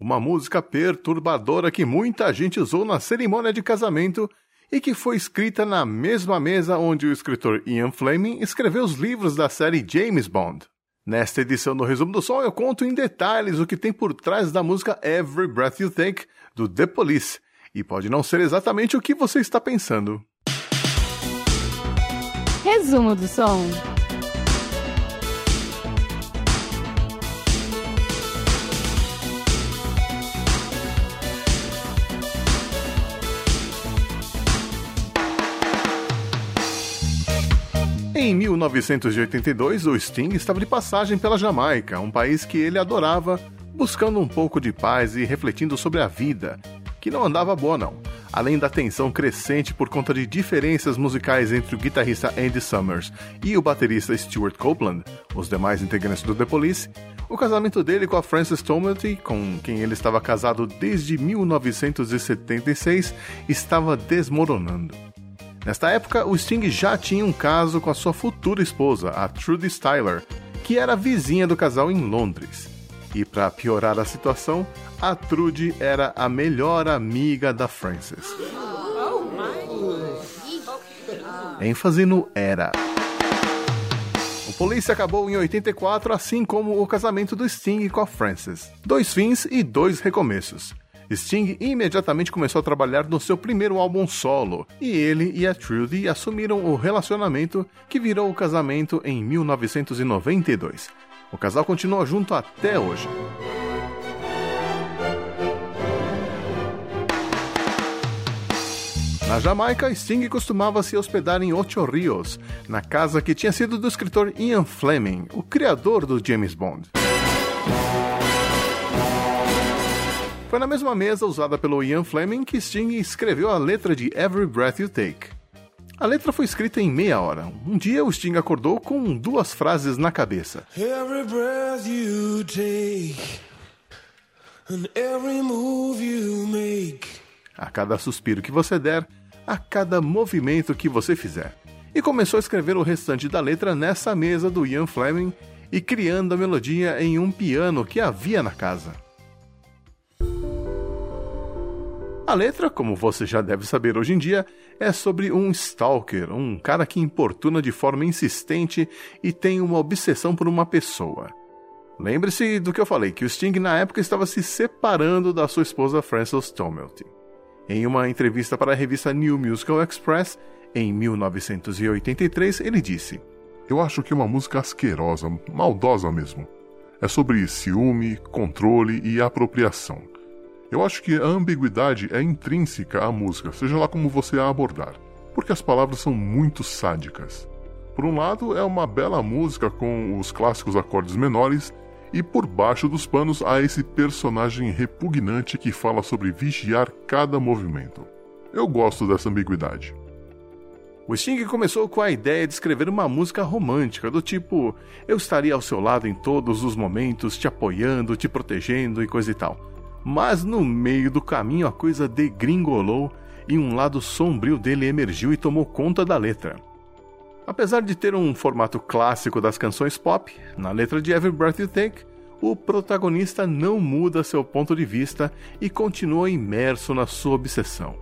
uma música perturbadora que muita gente usou na cerimônia de casamento e que foi escrita na mesma mesa onde o escritor Ian Fleming escreveu os livros da série James Bond. Nesta edição do Resumo do Som, eu conto em detalhes o que tem por trás da música Every Breath You Take, do The Police, e pode não ser exatamente o que você está pensando. Resumo do Som Em 1982, o Sting estava de passagem pela Jamaica, um país que ele adorava, buscando um pouco de paz e refletindo sobre a vida, que não andava boa não. Além da tensão crescente por conta de diferenças musicais entre o guitarrista Andy Summers e o baterista Stuart Copeland, os demais integrantes do The Police, o casamento dele com a Frances Tomelty, com quem ele estava casado desde 1976, estava desmoronando. Nesta época, o Sting já tinha um caso com a sua futura esposa, a Trudy Styler, que era vizinha do casal em Londres. E para piorar a situação, a Trudy era a melhor amiga da Frances. ênfase no era. O Police acabou em 84, assim como o casamento do Sting com a Frances. Dois fins e dois recomeços. Sting imediatamente começou a trabalhar no seu primeiro álbum solo, e ele e a Trudy assumiram o relacionamento que virou o casamento em 1992. O casal continua junto até hoje. Na Jamaica, Sting costumava se hospedar em Ocho Rios, na casa que tinha sido do escritor Ian Fleming, o criador do James Bond. Foi na mesma mesa usada pelo Ian Fleming que Sting escreveu a letra de Every Breath You Take. A letra foi escrita em meia hora. Um dia o Sting acordou com duas frases na cabeça. Every breath you take, and every move you make. A cada suspiro que você der, a cada movimento que você fizer. E começou a escrever o restante da letra nessa mesa do Ian Fleming e criando a melodia em um piano que havia na casa. A letra, como você já deve saber hoje em dia, é sobre um stalker, um cara que importuna de forma insistente e tem uma obsessão por uma pessoa. Lembre-se do que eu falei, que o Sting na época estava se separando da sua esposa Frances Tomelty. Em uma entrevista para a revista New Musical Express, em 1983, ele disse: Eu acho que é uma música asquerosa, maldosa mesmo. É sobre ciúme, controle e apropriação. Eu acho que a ambiguidade é intrínseca à música, seja lá como você a abordar, porque as palavras são muito sádicas. Por um lado, é uma bela música com os clássicos acordes menores, e por baixo dos panos há esse personagem repugnante que fala sobre vigiar cada movimento. Eu gosto dessa ambiguidade. O Sting começou com a ideia de escrever uma música romântica, do tipo: Eu estaria ao seu lado em todos os momentos, te apoiando, te protegendo e coisa e tal. Mas no meio do caminho a coisa degringolou e um lado sombrio dele emergiu e tomou conta da letra. Apesar de ter um formato clássico das canções pop, na letra de Every Breath You Take, o protagonista não muda seu ponto de vista e continua imerso na sua obsessão.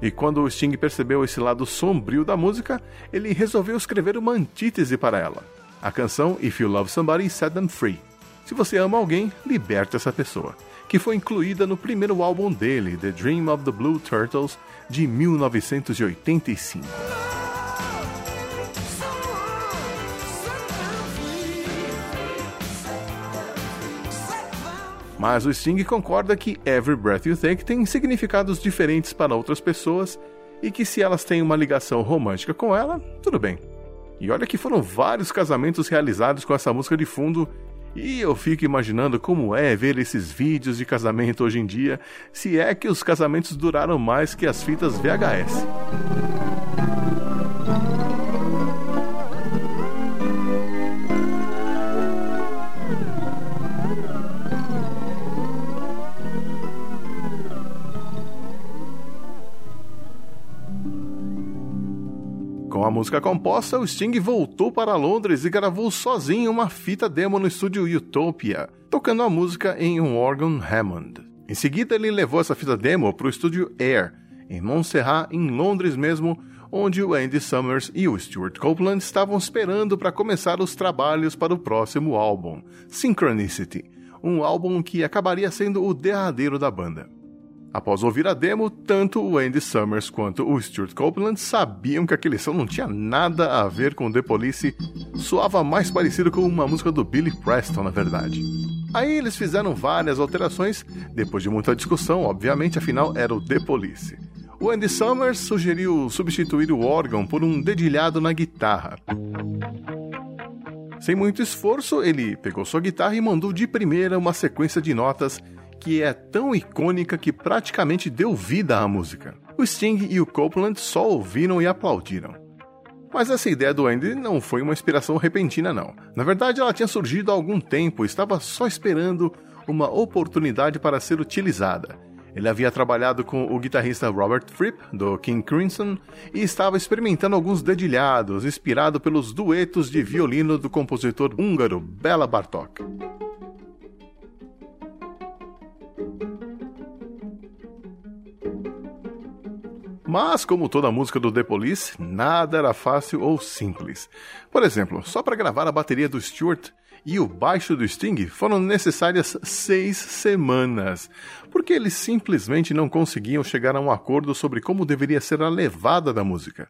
E quando o Sting percebeu esse lado sombrio da música, ele resolveu escrever uma antítese para ela. A canção If You Love Somebody, Set Them Free. Se você ama alguém, liberte essa pessoa que foi incluída no primeiro álbum dele, The Dream of the Blue Turtles, de 1985. Mas o Sting concorda que Every Breath You Take tem significados diferentes para outras pessoas e que se elas têm uma ligação romântica com ela, tudo bem. E olha que foram vários casamentos realizados com essa música de fundo e eu fico imaginando como é ver esses vídeos de casamento hoje em dia, se é que os casamentos duraram mais que as fitas VHS. Música composta, o Sting voltou para Londres e gravou sozinho uma fita demo no estúdio Utopia, tocando a música em um órgão Hammond. Em seguida, ele levou essa fita demo para o estúdio Air, em Montserrat, em Londres mesmo, onde o Andy Summers e o Stuart Copeland estavam esperando para começar os trabalhos para o próximo álbum, Synchronicity, um álbum que acabaria sendo o derradeiro da banda. Após ouvir a demo, tanto o Andy Summers quanto o Stuart Copeland sabiam que aquele som não tinha nada a ver com The Police, soava mais parecido com uma música do Billy Preston, na verdade. Aí eles fizeram várias alterações, depois de muita discussão, obviamente, afinal era o The Police. O Andy Summers sugeriu substituir o órgão por um dedilhado na guitarra. Sem muito esforço, ele pegou sua guitarra e mandou de primeira uma sequência de notas que é tão icônica que praticamente deu vida à música. O Sting e o Copeland só ouviram e aplaudiram. Mas essa ideia do Andy não foi uma inspiração repentina, não. Na verdade, ela tinha surgido há algum tempo e estava só esperando uma oportunidade para ser utilizada. Ele havia trabalhado com o guitarrista Robert Fripp, do King Crimson, e estava experimentando alguns dedilhados, inspirado pelos duetos de violino do compositor húngaro Bela Bartok. Mas, como toda música do The Police, nada era fácil ou simples. Por exemplo, só para gravar a bateria do Stuart e o baixo do Sting foram necessárias seis semanas, porque eles simplesmente não conseguiam chegar a um acordo sobre como deveria ser a levada da música.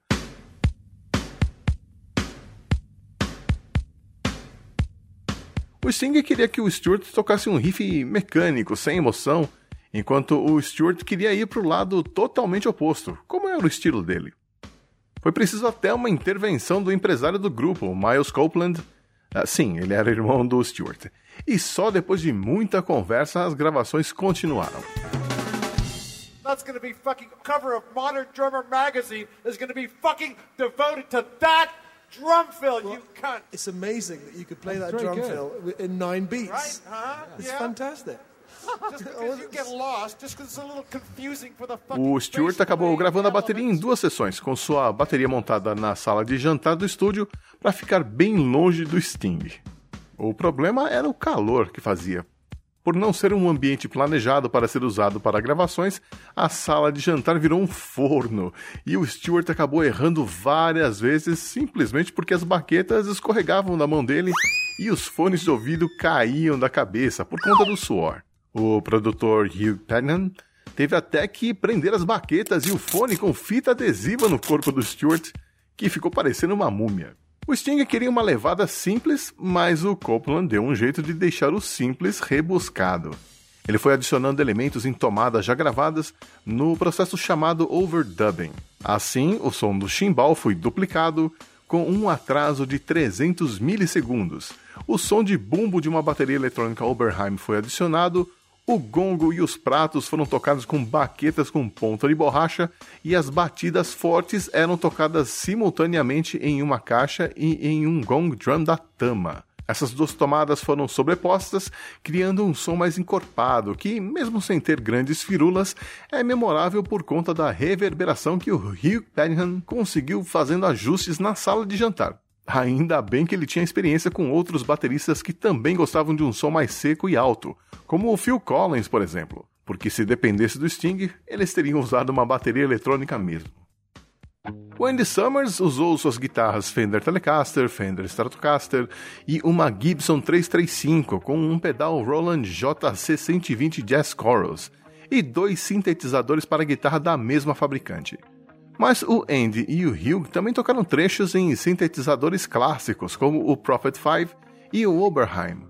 O Sting queria que o Stuart tocasse um riff mecânico, sem emoção, enquanto o Stuart queria ir para o lado totalmente oposto, como era o estilo dele. Foi preciso até uma intervenção do empresário do grupo, Miles Copeland. Ah, sim, ele era irmão do Stuart. E só depois de muita conversa as gravações continuaram. That's gonna be fucking cover of Modern Drummer magazine is gonna be fucking devoted to that drum fill, well, you cunt. It's amazing that you could play That's that drum good. fill in nine beats. Right? Uh-huh. It's yeah. fantastic. O Stuart acabou gravando a bateria em duas sessões, com sua bateria montada na sala de jantar do estúdio para ficar bem longe do Sting. O problema era o calor que fazia. Por não ser um ambiente planejado para ser usado para gravações, a sala de jantar virou um forno e o Stuart acabou errando várias vezes simplesmente porque as baquetas escorregavam da mão dele e os fones de ouvido caíam da cabeça por conta do suor. O produtor Hugh Pennan teve até que prender as baquetas e o fone com fita adesiva no corpo do Stuart, que ficou parecendo uma múmia. O Sting queria uma levada simples, mas o Copeland deu um jeito de deixar o simples rebuscado. Ele foi adicionando elementos em tomadas já gravadas no processo chamado overdubbing. Assim, o som do chimbal foi duplicado com um atraso de 300 milissegundos. O som de bumbo de uma bateria eletrônica Oberheim foi adicionado, o gongo e os pratos foram tocados com baquetas com ponta de borracha e as batidas fortes eram tocadas simultaneamente em uma caixa e em um gong drum da Tama. Essas duas tomadas foram sobrepostas, criando um som mais encorpado, que, mesmo sem ter grandes firulas, é memorável por conta da reverberação que o Hugh Penham conseguiu fazendo ajustes na sala de jantar. Ainda bem que ele tinha experiência com outros bateristas que também gostavam de um som mais seco e alto, como o Phil Collins, por exemplo, porque se dependesse do Sting, eles teriam usado uma bateria eletrônica mesmo. O Andy Summers usou suas guitarras Fender Telecaster, Fender Stratocaster e uma Gibson 335 com um pedal Roland JC 120 Jazz Chorus e dois sintetizadores para guitarra da mesma fabricante. Mas o Andy e o Hugh também tocaram trechos em sintetizadores clássicos, como o Prophet 5 e o Oberheim.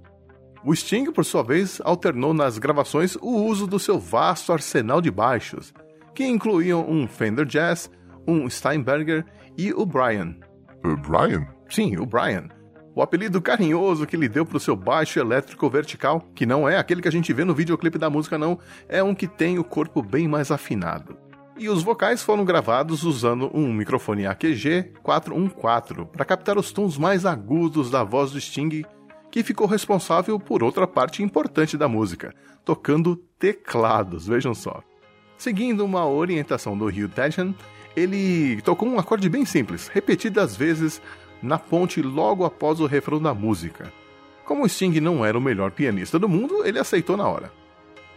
O Sting, por sua vez, alternou nas gravações o uso do seu vasto arsenal de baixos, que incluíam um Fender Jazz, um Steinberger e o Brian. O Brian? Sim, o Brian. O apelido carinhoso que ele deu para o seu baixo elétrico vertical, que não é aquele que a gente vê no videoclipe da música, não, é um que tem o corpo bem mais afinado e os vocais foram gravados usando um microfone AQG 414 para captar os tons mais agudos da voz do Sting, que ficou responsável por outra parte importante da música, tocando teclados, vejam só. Seguindo uma orientação do Hugh Tedjan, ele tocou um acorde bem simples, repetidas vezes na ponte logo após o refrão da música. Como o Sting não era o melhor pianista do mundo, ele aceitou na hora.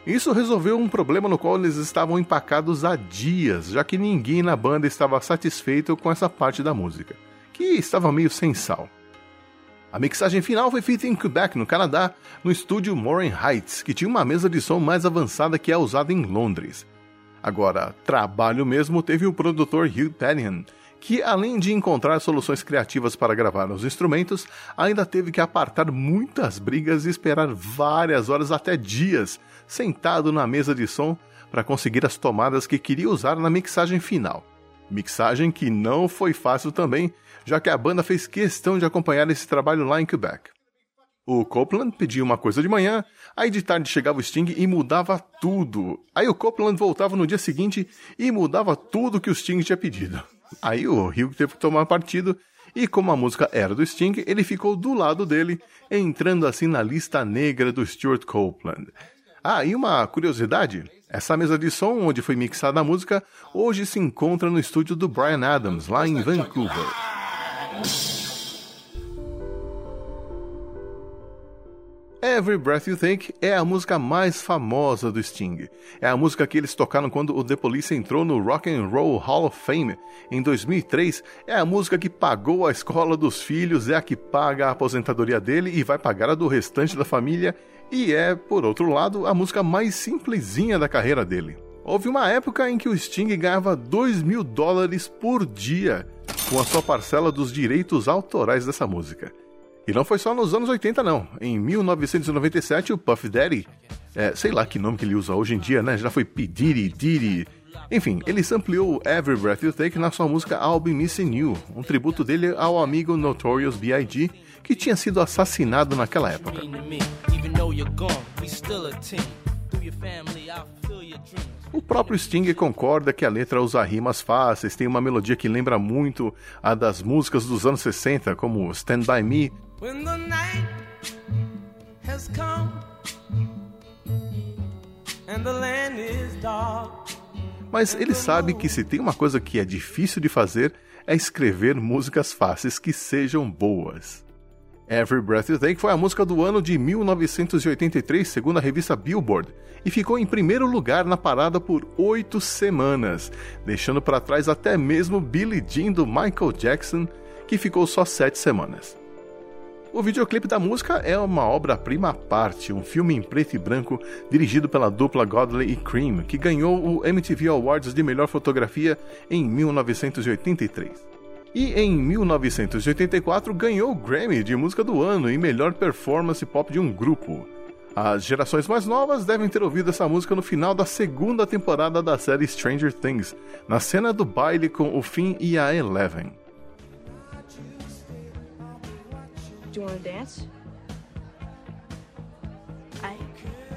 Isso resolveu um problema no qual eles estavam empacados há dias, já que ninguém na banda estava satisfeito com essa parte da música, que estava meio sem sal. A mixagem final foi feita em Quebec, no Canadá, no estúdio Morin Heights, que tinha uma mesa de som mais avançada que a usada em Londres. Agora, trabalho mesmo teve o produtor Hugh Pennian, que além de encontrar soluções criativas para gravar os instrumentos, ainda teve que apartar muitas brigas e esperar várias horas até dias, sentado na mesa de som para conseguir as tomadas que queria usar na mixagem final. Mixagem que não foi fácil também, já que a banda fez questão de acompanhar esse trabalho lá em Quebec. O Copeland pedia uma coisa de manhã, aí de tarde chegava o Sting e mudava tudo. Aí o Copeland voltava no dia seguinte e mudava tudo que o Sting tinha pedido. Aí o Hugh teve que tomar partido e como a música era do Sting, ele ficou do lado dele, entrando assim na lista negra do Stuart Copeland. Ah, e uma curiosidade: essa mesa de som onde foi mixada a música hoje se encontra no estúdio do Brian Adams, lá em Vancouver. Every Breath You Take é a música mais famosa do Sting. É a música que eles tocaram quando o The Police entrou no Rock and Roll Hall of Fame em 2003. É a música que pagou a escola dos filhos, é a que paga a aposentadoria dele e vai pagar a do restante da família. E é, por outro lado, a música mais simplesinha da carreira dele. Houve uma época em que o Sting ganhava 2 mil dólares por dia com a sua parcela dos direitos autorais dessa música. E não foi só nos anos 80, não. Em 1997, o Puff Daddy, é, sei lá que nome que ele usa hoje em dia, né? Já foi P. Diddy, Diddy. Enfim, ele sampleou Every Breath You Take na sua música I'll Be Missing You, um tributo dele ao amigo Notorious B.I.G., que tinha sido assassinado naquela época. O próprio Sting concorda que a letra usa rimas fáceis, tem uma melodia que lembra muito a das músicas dos anos 60, como Stand By Me. Mas ele sabe que se tem uma coisa que é difícil de fazer é escrever músicas fáceis que sejam boas. Every Breath You Take foi a música do ano de 1983, segundo a revista Billboard, e ficou em primeiro lugar na parada por oito semanas, deixando para trás até mesmo Billie Jean do Michael Jackson, que ficou só sete semanas. O videoclipe da música é uma obra-prima à parte, um filme em preto e branco dirigido pela dupla Godley e Cream, que ganhou o MTV Awards de Melhor Fotografia em 1983 e em 1984 ganhou o Grammy de Música do Ano e Melhor Performance Pop de um Grupo. As gerações mais novas devem ter ouvido essa música no final da segunda temporada da série Stranger Things, na cena do baile com o Finn e a Eleven. Do you want to dance? I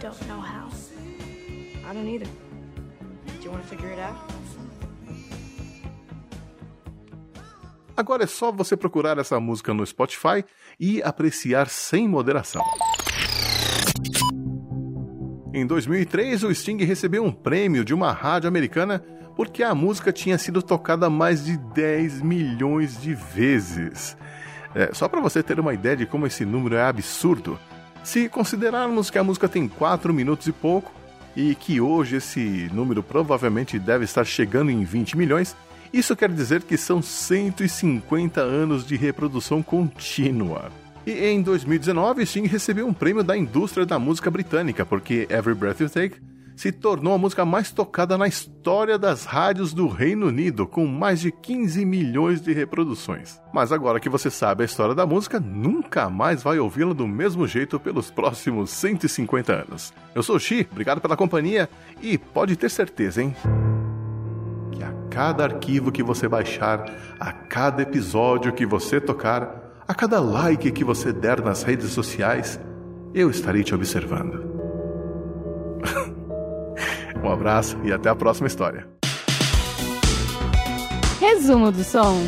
don't know how. I don't either. Do you want to figure it out? Agora é só você procurar essa música no Spotify e apreciar sem moderação. Em 2003, o Sting recebeu um prêmio de uma rádio americana porque a música tinha sido tocada mais de 10 milhões de vezes. É, só para você ter uma ideia de como esse número é absurdo, se considerarmos que a música tem 4 minutos e pouco, e que hoje esse número provavelmente deve estar chegando em 20 milhões, isso quer dizer que são 150 anos de reprodução contínua. E em 2019, Sting recebeu um prêmio da indústria da música britânica, porque Every Breath You Take se tornou a música mais tocada na história das rádios do Reino Unido, com mais de 15 milhões de reproduções. Mas agora que você sabe a história da música, nunca mais vai ouvi-la do mesmo jeito pelos próximos 150 anos. Eu sou o Xi, obrigado pela companhia e pode ter certeza, hein? Cada arquivo que você baixar, a cada episódio que você tocar, a cada like que você der nas redes sociais, eu estarei te observando. um abraço e até a próxima história. Resumo do som.